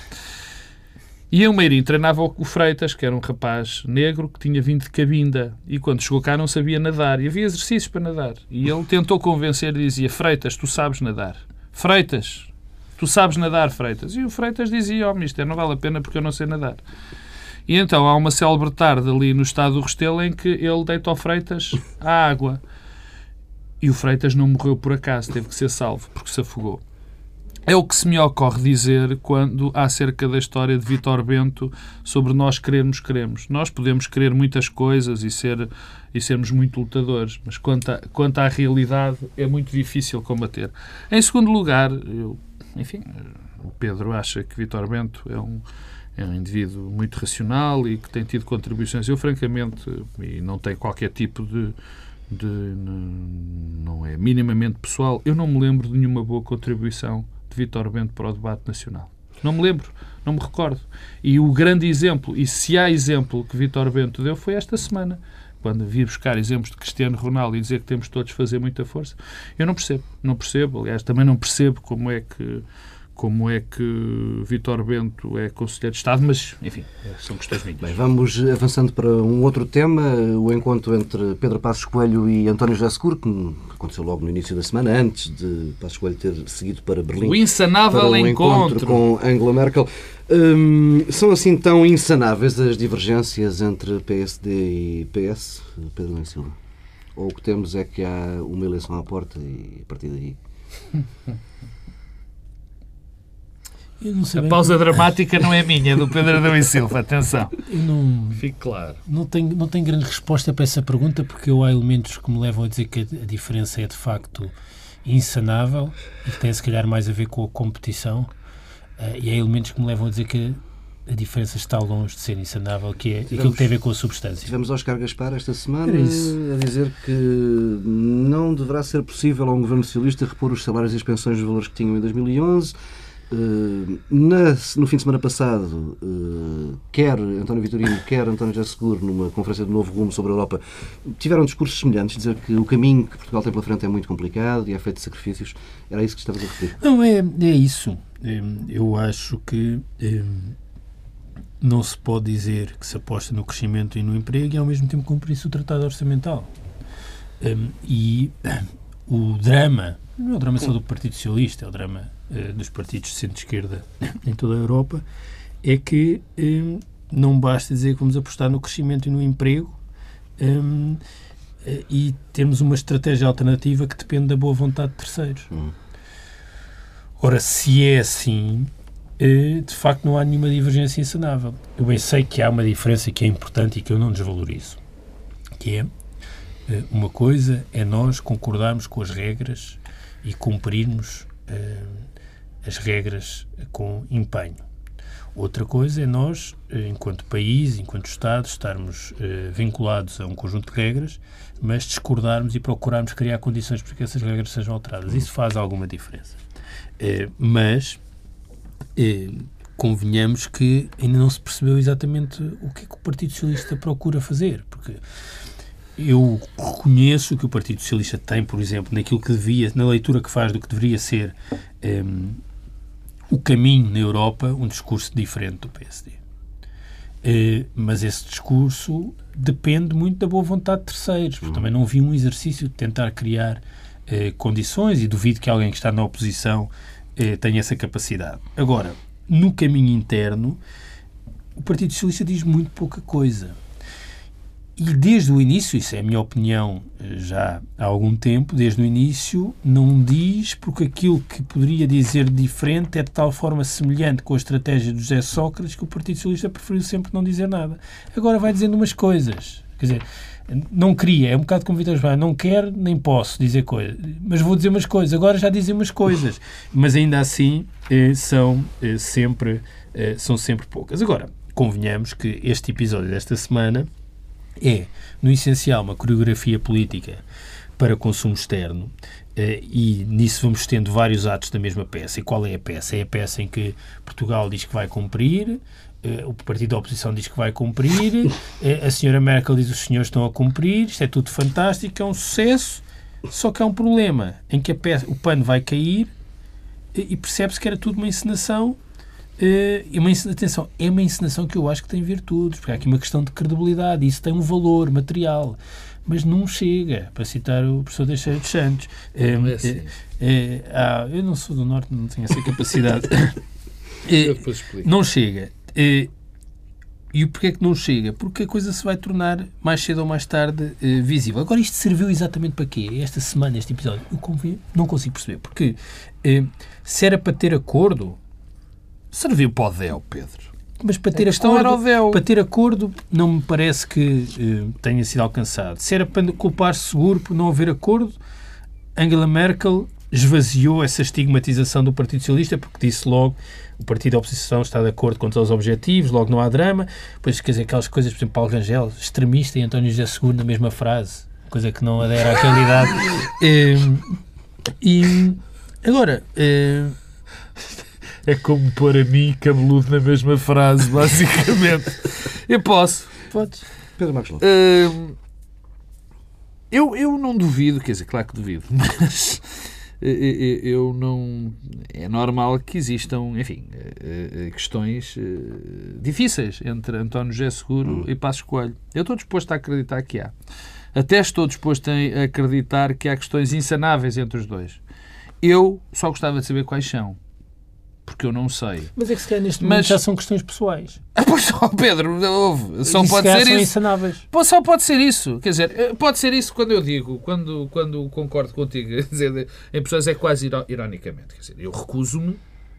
e o Meirinho treinava o Freitas, que era um rapaz negro que tinha vindo de Cabinda e quando chegou cá não sabia nadar e havia exercícios para nadar. E ele tentou convencer dizia: Freitas, tu sabes nadar. Freitas, tu sabes nadar, Freitas. E o Freitas dizia: Oh, mister, não vale a pena porque eu não sei nadar. E então há uma célebre tarde ali no estado do Restelo em que ele deita ao Freitas à água. E o Freitas não morreu por acaso, teve que ser salvo porque se afogou. É o que se me ocorre dizer quando acerca da história de Vitor Bento sobre nós queremos, queremos. Nós podemos querer muitas coisas e, ser, e sermos muito lutadores, mas quanto, a, quanto à realidade é muito difícil combater. Em segundo lugar, eu, enfim, o Pedro acha que Vitor Bento é um, é um indivíduo muito racional e que tem tido contribuições. Eu, francamente, e não tenho qualquer tipo de de, não é minimamente pessoal, eu não me lembro de nenhuma boa contribuição de Vítor Bento para o debate nacional. Não me lembro, não me recordo. E o grande exemplo, e se há exemplo que Vítor Bento deu, foi esta semana quando vi buscar exemplos de Cristiano Ronaldo e dizer que temos todos de fazer muita força, eu não percebo. Não percebo. Aliás, também não percebo como é que como é que Vitor Bento é Conselheiro de Estado, mas, enfim, são questões minhas. Bem, vamos avançando para um outro tema, o encontro entre Pedro Passos Coelho e António José Seguro, que aconteceu logo no início da semana, antes de Passos Coelho ter seguido para Berlim. O insanável para um encontro. encontro com Angela Merkel. Hum, são assim tão insanáveis as divergências entre PSD e PS, Pedro Lem Silva? Ou o que temos é que há uma eleição à porta e a partir daí... [laughs] a pausa dramática não é minha, é do Pedro Adão e Silva, atenção. Eu não, Fique claro. Não tenho, não tenho grande resposta para essa pergunta, porque eu, há elementos que me levam a dizer que a, diferença é de facto insanável e que tem se calhar mais a ver com a competição, uh, e há elementos que me levam a dizer que a diferença está longe de ser insanável, que é tivemos, aquilo que tem a ver com a substância. Tivemos Oscar Gaspar esta semana a dizer que não deverá ser possível a um governo socialista repor os salários e as pensões dos valores que tinham em 2011 Uh, na, no fim de semana passado, uh, quer António Vitorino, quer António José Seguro, numa conferência de Novo Rumo sobre a Europa, tiveram discursos semelhantes, dizer que o caminho que Portugal tem pela frente é muito complicado e é feito de sacrifícios. Era isso que estavas a referir? Não, é, é isso. É, eu acho que é, não se pode dizer que se aposta no crescimento e no emprego e ao mesmo tempo cumprir-se o tratado orçamental. É, e o drama, não é o drama só do Partido Socialista, é o drama eh, dos partidos de centro-esquerda [coughs] em toda a Europa, é que um, não basta dizer que vamos apostar no crescimento e no emprego um, eh, e termos uma estratégia alternativa que depende da boa vontade de terceiros. Hum. Ora, se é assim, eh, de facto não há nenhuma divergência insanável. Eu bem sei que há uma diferença que é importante e que eu não desvalorizo, que é uma coisa é nós concordarmos com as regras e cumprirmos as regras com empenho. Outra coisa é nós, eh, enquanto país, enquanto Estado, estarmos eh, vinculados a um conjunto de regras, mas discordarmos e procurarmos criar condições para que essas regras sejam alteradas. Isso faz alguma diferença. Eh, mas convenhamos que ainda não se percebeu exatamente o que é que o Partido Socialista procura fazer, porque eu reconheço que o Partido Socialista tem, por exemplo, naquilo que devia, na leitura que faz do que deveria ser o caminho na Europa um discurso diferente do PSD. Uh, eh, mas esse discurso depende muito da boa vontade de terceiros. Uhum. Também não vi um exercício de tentar criar uh, condições e duvido que alguém que está na oposição uh, tenha essa capacidade. Agora, no caminho interno, o Partido Socialista diz muito pouca coisa. E desde o início, isso é a minha opinião eh, já há algum tempo, desde o início não diz porque aquilo que poderia dizer diferente é de tal forma semelhante com a estratégia de José Sócrates que o Partido Socialista preferiu sempre não dizer nada. Agora vai dizendo umas coisas. Quer dizer, não queria, é um bocado como Vitor João, não quero nem posso dizer coisas, mas vou dizer umas coisas, agora já dizem umas coisas, mas ainda assim eh, são, eh, sempre, são sempre poucas. Agora, convenhamos que este episódio desta semana é, no essencial, uma coreografia política para consumo externo Uh, e nisso vamos tendo vários atos da mesma peça. E qual é a peça? É a peça em que Portugal diz que vai cumprir, uh, o partido da oposição diz que vai cumprir, uh, [laughs] a senhora Merkel diz que os senhores estão a cumprir, isto é tudo fantástico, é um sucesso, só que há um problema em que a peça, o pano vai cair e percebe-se que era tudo uma encenação é uma atenção, é uma encenação que eu acho que tem virtudes, porque há aqui uma questão de credibilidade, isso tem um valor material, mas não chega, para citar o professor Teixeira dos Santos. É, é, assim. é, ah, eu não sou do Norte, não tenho essa capacidade. [laughs] é, não chega. É, e porquê é que não chega? Porque a coisa se vai tornar mais cedo ou mais tarde eh, visível. Agora, isto serviu exatamente para quê? Esta semana, este episódio, eu não consigo perceber. Porque eh, se era para ter acordo, Serviu para o véu, Pedro. Mas para ter, acordo, para ter acordo não me parece que uh, tenha sido alcançado. Se era para culpar seguro por não haver acordo, Angela Merkel esvaziou essa estigmatização do Partido Socialista porque disse logo o Partido da Oposição está de acordo com todos os objetivos, logo não há drama. Pois, quer dizer, aquelas coisas, por exemplo, Paulo Rangel, extremista e António José Seguro na mesma frase coisa que não adere à realidade. [laughs] Eh, e agora, eh, É como pôr a mim cabeludo na mesma frase, basicamente. [laughs] Eu posso. podes. Pedro Marcos Lopes. Hum, eu, eu não duvido, quer dizer, claro que duvido, [laughs] mas eh, eh, eu não. É normal que existam, enfim, eh, eh, questões eh, difíceis entre António José Seguro e Passos Coelho. Eu estou disposto a acreditar que há. Até estou disposto a acreditar que há questões insanáveis entre os dois. Eu só gostava de saber quais são. Porque eu não sei. Mas é que se calhar neste momento Mas- já são questões pessoais. [laughs] Ah, pois, ó, Pedro, houve. Só E se pode calhar ser são isso. insanáveis. Pô, só pode ser isso. Quer dizer, eh, pode ser isso quando eu digo, quando, quando concordo contigo, [laughs] dizer, em pessoas é quase iro- ironicamente. Quer dizer, eu recuso-me,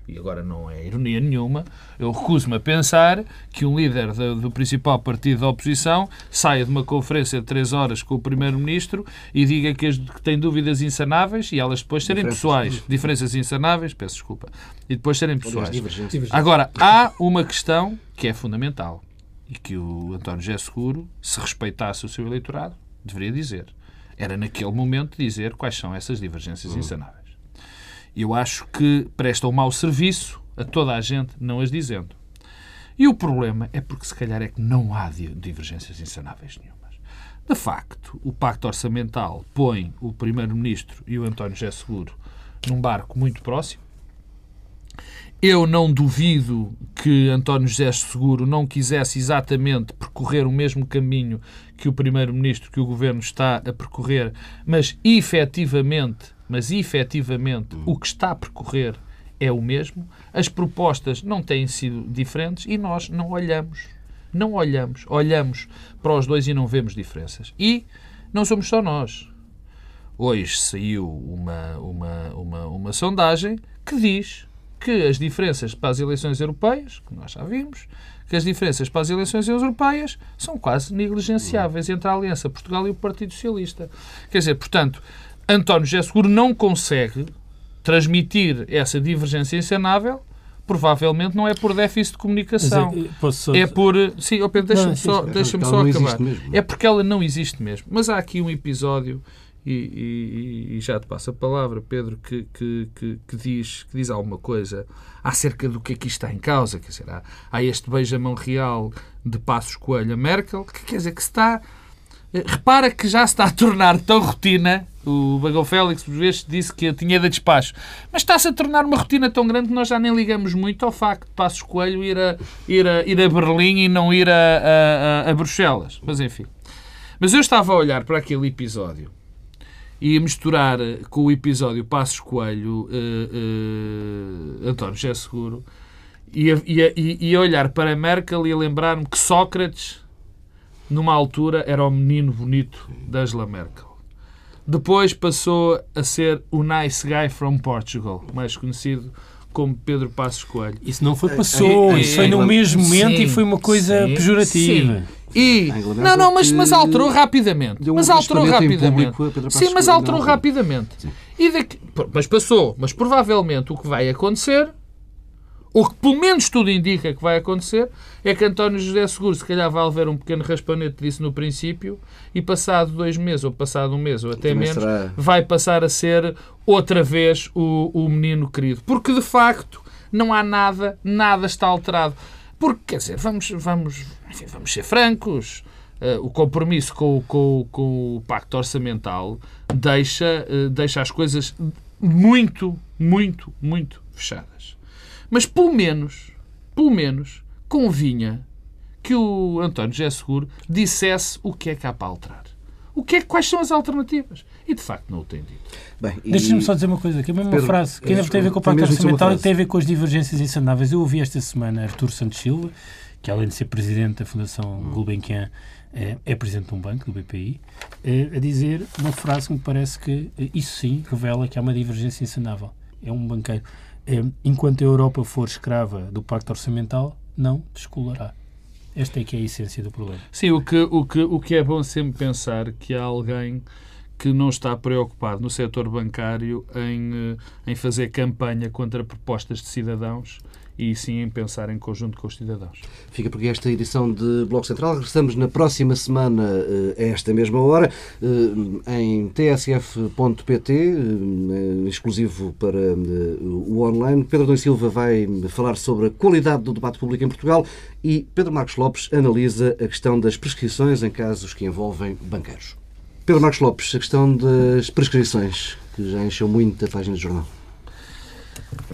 e agora não é ironia nenhuma, eu recuso-me a pensar que um líder do, do principal partido da oposição saia de uma conferência de três horas com o Primeiro-Ministro e diga que, as- que tem dúvidas insanáveis e elas depois serem Diferenças. pessoais. Diferenças insanáveis, peço desculpa. E depois serem pessoais. Agora, há uma questão que é fundamental e que o António José Seguro, se respeitasse o seu eleitorado, deveria dizer. Era naquele momento dizer quais são essas divergências insanáveis. Eu acho que presta um mau serviço a toda a gente não as dizendo. E o problema é porque se calhar é que não há di- divergências insanáveis nenhumas. De facto, o Pacto Orçamental põe o Primeiro-Ministro e o António José Seguro num barco muito próximo. Eu não duvido que António José Seguro não quisesse exatamente percorrer o mesmo caminho que o Primeiro-Ministro, que o Governo está a percorrer, mas efetivamente, mas efetivamente, o que está a percorrer é o mesmo. As propostas não têm sido diferentes e nós não olhamos. Não olhamos. Olhamos para os dois e não vemos diferenças. E não somos só nós. Hoje saiu uma, uma, uma, uma sondagem que diz que as diferenças para as eleições europeias, que nós já vimos, que as diferenças para as eleições europeias são quase negligenciáveis entre a Aliança Portugal e o Partido Socialista. Quer dizer, portanto, António José Seguro não consegue transmitir essa divergência insanável, provavelmente não é por déficit de comunicação. é, É por. Sim, oh Pedro, deixa-me só, deixa só acabar. É porque ela não existe mesmo. Mas há aqui um episódio, e, e- e já te passo a palavra, Pedro, que, que, que, que diz, que diz alguma coisa acerca do que aqui está em causa. Quer dizer, há, há este beijamão real de Passos Coelho a Merkel, que quer dizer que está. Eh, Repara que já se está a tornar tão rotina. O Bagão Félix, por vezes, disse que tinha de despacho. Mas está-se a tornar uma rotina tão grande que nós já nem ligamos muito ao facto de Passos Coelho ir a, ir a, ir a Berlim e não ir a, a, a- Bruxelas. Mas enfim. Mas eu estava a olhar para aquele episódio e a misturar eh, com o episódio Passos Coelho, eh, eh, António José Seguro, e a, e, a, e a olhar para Merkel e a lembrar-me que Sócrates, numa altura, era o menino bonito da Angela Merkel. Depois passou a ser o Nice Guy from Portugal, mais conhecido como Pedro Passos Coelho. Isso não foi passou, Em- isso foi no em- mesmo momento sim, e foi uma coisa sim, pejorativa. E, A Inglaterra não, não, mas, mas alterou rapidamente. um Mas alterou rapidamente. público Sim, mas alterou não. rapidamente. Sim. E daqui, mas passou. Mas provavelmente o que vai acontecer, ou que pelo menos tudo indica que vai acontecer, é que António José Seguro se calhar vai levar um pequeno raspanete disso no princípio e passado dois meses, ou passado um mês, ou até Também menos, será- vai passar a ser outra vez o, o menino querido. Porque de facto não há nada, nada está alterado. Porque, quer dizer, vamos, vamos, enfim, vamos ser francos. Eh, o compromisso com, o- com, o- com o pacto orçamental deixa, eh, deixa as coisas muito, muito, muito fechadas. Mas pelo menos, pelo menos, convinha que o António José Seguro dissesse o que é que há para alterar. O que é, quais são as alternativas? E de facto não o tem dito. E- Deixa-me só dizer uma coisa, que é mesmo uma Pedro, frase que ainda eh, tem a ver com o tem Pacto uma Orçamental e tem a ver com as divergências insanáveis. Eu ouvi esta semana Artur Santos Silva, que além de ser presidente da Fundação Hum. Gulbenkian, é, é presidente de um banco, do BPI, eh, a dizer uma frase que me parece que isso sim revela que há uma divergência insanável. É um banqueiro. Eh, Enquanto a Europa for escrava do Pacto Orçamental, não descolará. Esta é que é a essência do problema. Sim, o que, o que, o que é bom sempre pensar que há alguém que não está preocupado no setor bancário em, eh, em fazer campanha contra propostas de cidadãos e sim em pensar em conjunto com os cidadãos. Fica porque esta edição de Bloco Central. Regressamos na próxima semana, a esta mesma hora, em tsf.pt, exclusivo para o online. Pedro Dom Silva vai falar sobre a qualidade do debate público em Portugal e Pedro Marcos Lopes analisa a questão das prescrições em casos que envolvem banqueiros. Pedro Marcos Lopes, a questão das prescrições, que já encheu muito a página do jornal.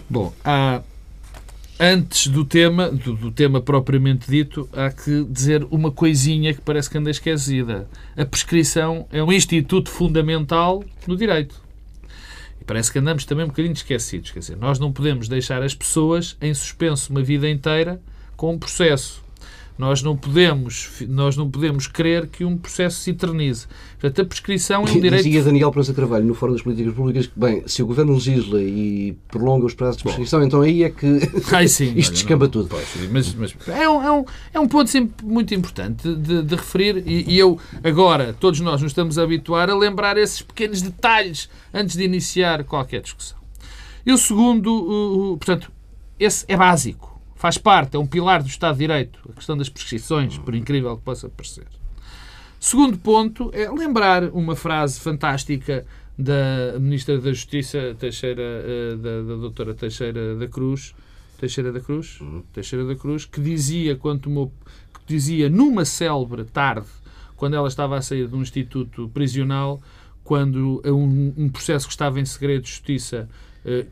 Bom, há antes do tema, do, do, tema propriamente dito, há que dizer uma coisinha que parece que anda esquecida. A prescrição é um instituto fundamental no direito. E parece que andamos também um bocadinho esquecidos. Quer dizer, nós não podemos deixar as pessoas em suspenso uma vida inteira com um processo. Nós não podemos, nós não podemos crer que um processo se eternize. Portanto, a prescrição é um direito... Dizia Daniel Prensa Carvalho, no Fórum das Políticas Públicas, que, bem, se o Governo legisla e prolonga os prazos de prescrição, Bom. então aí é que [laughs] Ai, sim, [laughs] isto descamba tudo. Pois, mas, mas é, um, é, um, é um ponto sempre muito importante de, de referir e, e, eu, agora, todos nós nos estamos a habituar a lembrar esses pequenos detalhes antes de iniciar qualquer discussão. E o segundo, portanto, esse é básico faz parte, é um pilar do Estado de Direito, a questão das prescrições, por incrível que possa parecer. Segundo ponto é lembrar uma frase fantástica da Ministra da Justiça, Teixeira, eh, da, da doutora Teixeira da Cruz, Teixeira da Cruz, Teixeira da Cruz, que dizia quando que dizia numa célebre tarde, quando ela estava a sair de um instituto prisional, quando um, um processo que estava em segredo de justiça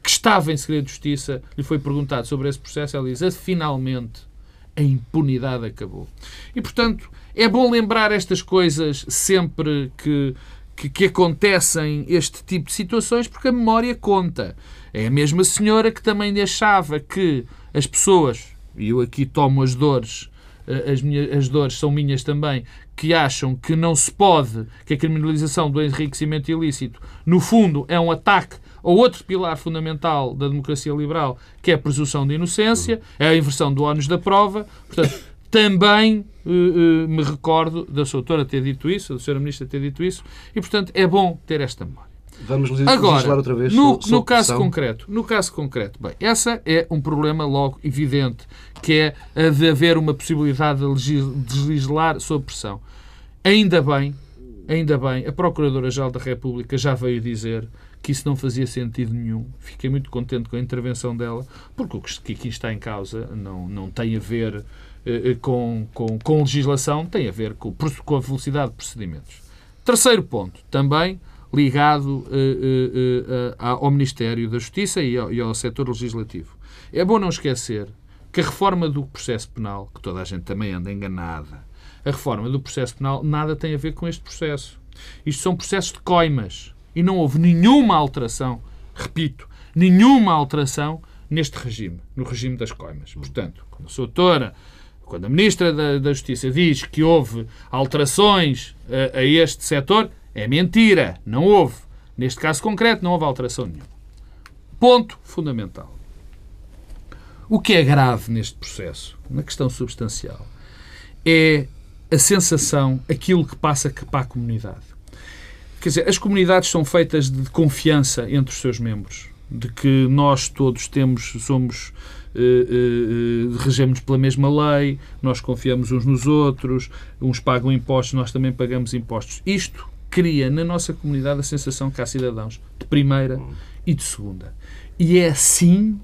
que estava em segredo de justiça, lhe foi perguntado sobre esse processo, ela diz: finalmente a impunidade acabou. E, portanto, é bom lembrar estas coisas sempre que, que, que, acontecem este tipo de situações, porque a memória conta. É a mesma senhora que também achava que as pessoas, e eu aqui tomo as dores, eh, as, minhas, as dores são minhas também, que acham que não se pode, que a criminalização do enriquecimento ilícito, no fundo, é um ataque ou outro pilar fundamental da democracia liberal, que é a presunção de inocência, é a inversão do ónus da prova. Portanto, [laughs] também uh, uh, me recordo da sua ter dito isso, da senhora ministra ter dito isso, e, portanto, é bom ter esta memória. Vamos Agora, outra vez no, no caso concreto, no caso concreto, bem, essa é um problema logo evidente, que é a de haver uma possibilidade de legislar sob pressão. Ainda bem, ainda bem, a Procuradora-Geral da República já veio dizer que isso não fazia sentido nenhum. Fiquei muito contente com a intervenção dela, porque o que aqui está em causa não, não tem a ver eh, com, com, com legislação, tem a ver com, com a velocidade de procedimentos. Terceiro ponto, também ligado eh, eh, ao Ministério da Justiça e ao, e ao setor legislativo. É bom não esquecer que a reforma do processo penal, que toda a gente também anda enganada, a reforma do processo penal nada tem a ver com este processo. Isto são processos de coimas e não houve nenhuma alteração, repito, nenhuma alteração neste regime, no regime das coimas. Portanto, quando a sua autora, quando a Ministra da, da Justiça diz que houve alterações a, a este setor, é mentira, não houve. Neste caso concreto, não houve alteração nenhuma. Ponto fundamental. O que é grave neste processo, na questão substancial, é a sensação, aquilo que passa para a comunidade. Quer dizer, as comunidades são feitas de confiança entre os seus membros, de que nós todos temos, somos, uh, uh, regemos pela mesma lei, nós confiamos uns nos outros, uns pagam impostos, nós também pagamos impostos. Isto cria na nossa comunidade a sensação que há cidadãos de primeira e de segunda. E é assim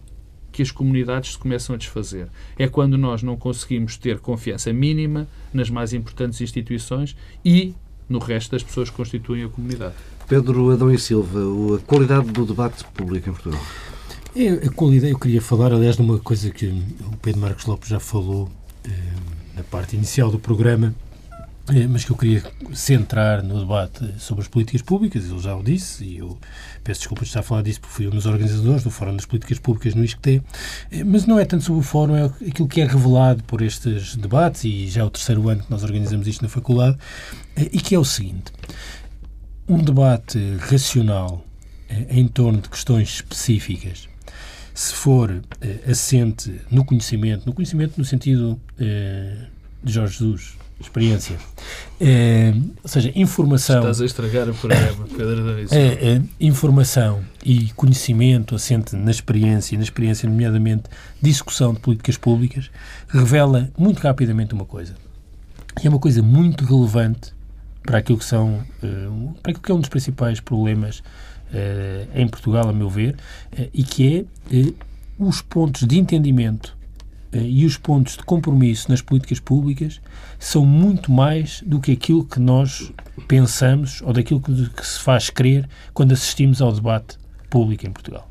que as comunidades se começam a desfazer. É quando nós não conseguimos ter confiança mínima nas mais importantes instituições e no resto das pessoas que constituem a comunidade. Pedro Adão e Silva, a qualidade do debate público em Portugal. É, a qualidade, eu queria falar, aliás, de uma coisa que o Pedro Marcos Lopes já falou eh, na parte inicial do programa, mas que eu queria centrar no debate sobre as políticas públicas, ele já o disse, e eu peço desculpa de estar a falar disso porque fui um dos organizadores do Fórum das Políticas Públicas no ISCTE, eh, mas não é tanto sobre o Fórum, é aquilo que é revelado por estes debates, e já é o terceiro ano que nós organizamos isto na faculdade, eh, e que é o seguinte: um debate racional em torno de questões específicas, se for assente no conhecimento, no conhecimento no sentido de Jorge Jesus, experiência. É, ou seja, informação. Estás a estragar o programa, [coughs] Pedro é, é, Informação e conhecimento assente na experiência, na experiência, nomeadamente, discussão de políticas públicas, revela muito rapidamente uma coisa. E é uma coisa muito relevante para aquilo que são, uh, para aquilo que é um dos principais problemas uh, em Portugal, a meu ver, uh, e que é os pontos de entendimento e os pontos de compromisso nas políticas públicas são muito mais do que aquilo que nós pensamos ou daquilo que, que se faz crer quando assistimos ao debate público em Portugal.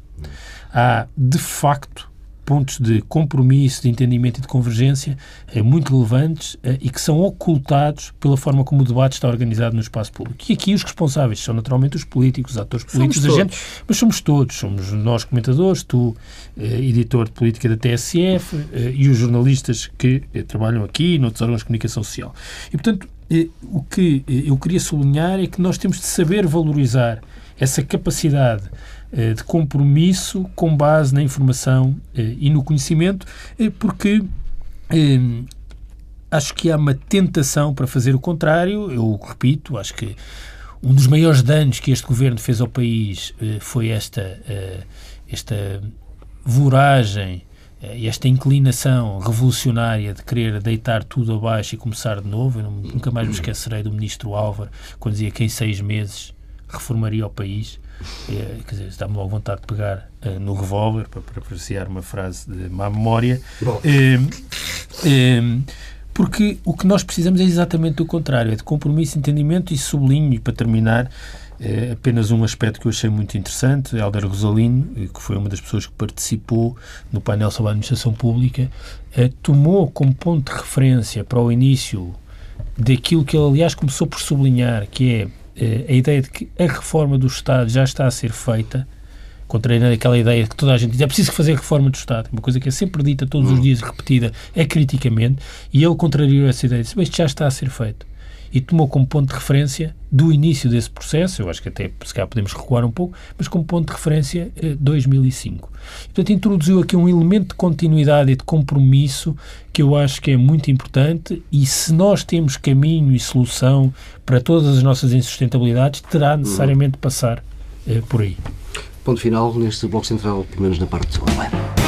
Há, de facto, pontos de compromisso, de entendimento e de convergência é, muito relevantes é, e que são ocultados pela forma como o debate está organizado no espaço público. E aqui os responsáveis são naturalmente os políticos, os atores políticos, somos agentes, mas somos todos, somos nós comentadores, tu, eh, editor de política da TSF, eh, e os jornalistas que eh, trabalham aqui noutros órgãos de comunicação social. E, portanto, o que eu queria sublinhar é que nós temos de saber valorizar essa capacidade eh, de compromisso com base na informação eh, e no conhecimento, eh, porque acho que há uma tentação para fazer o contrário. Eu repito, acho que um dos maiores danos que este governo fez ao país foi esta, esta voragem esta inclinação revolucionária de querer deitar tudo abaixo e começar de novo. Eu nunca mais me esquecerei do ministro Álvaro, quando dizia que em seis meses reformaria o país. É, quer dizer, está-me logo vontade de pegar uh, no revólver para, para apreciar uma frase de má memória. É, é, porque o que nós precisamos é exatamente o contrário, é de compromisso, entendimento e sublinho, para terminar, é apenas um aspecto que eu achei muito interessante. Helder Rosalino, que foi uma das pessoas que participou no painel sobre a administração pública, é, tomou como ponto de referência para o início daquilo que ele, aliás, começou por sublinhar, que é eh, a ideia de que a reforma do Estado já está a ser feita, contrariando aquela ideia de que toda a gente diz é preciso fazer a reforma do Estado, uma coisa que é sempre dita todos os dias, repetida, é criticamente, e ele contrariou essa ideia, disse, mas isto já está a ser feito e tomou como ponto de referência do início desse processo, eu acho que até se calhar podemos recuar um pouco, mas como ponto de referência eh, 2005. Portanto, introduziu aqui um elemento de continuidade e de compromisso que eu acho que é muito importante e se nós temos caminho e solução para todas as nossas insustentabilidades, terá necessariamente de passar eh, por aí. Ponto final neste Bloco Central, pelo menos na parte de segundo.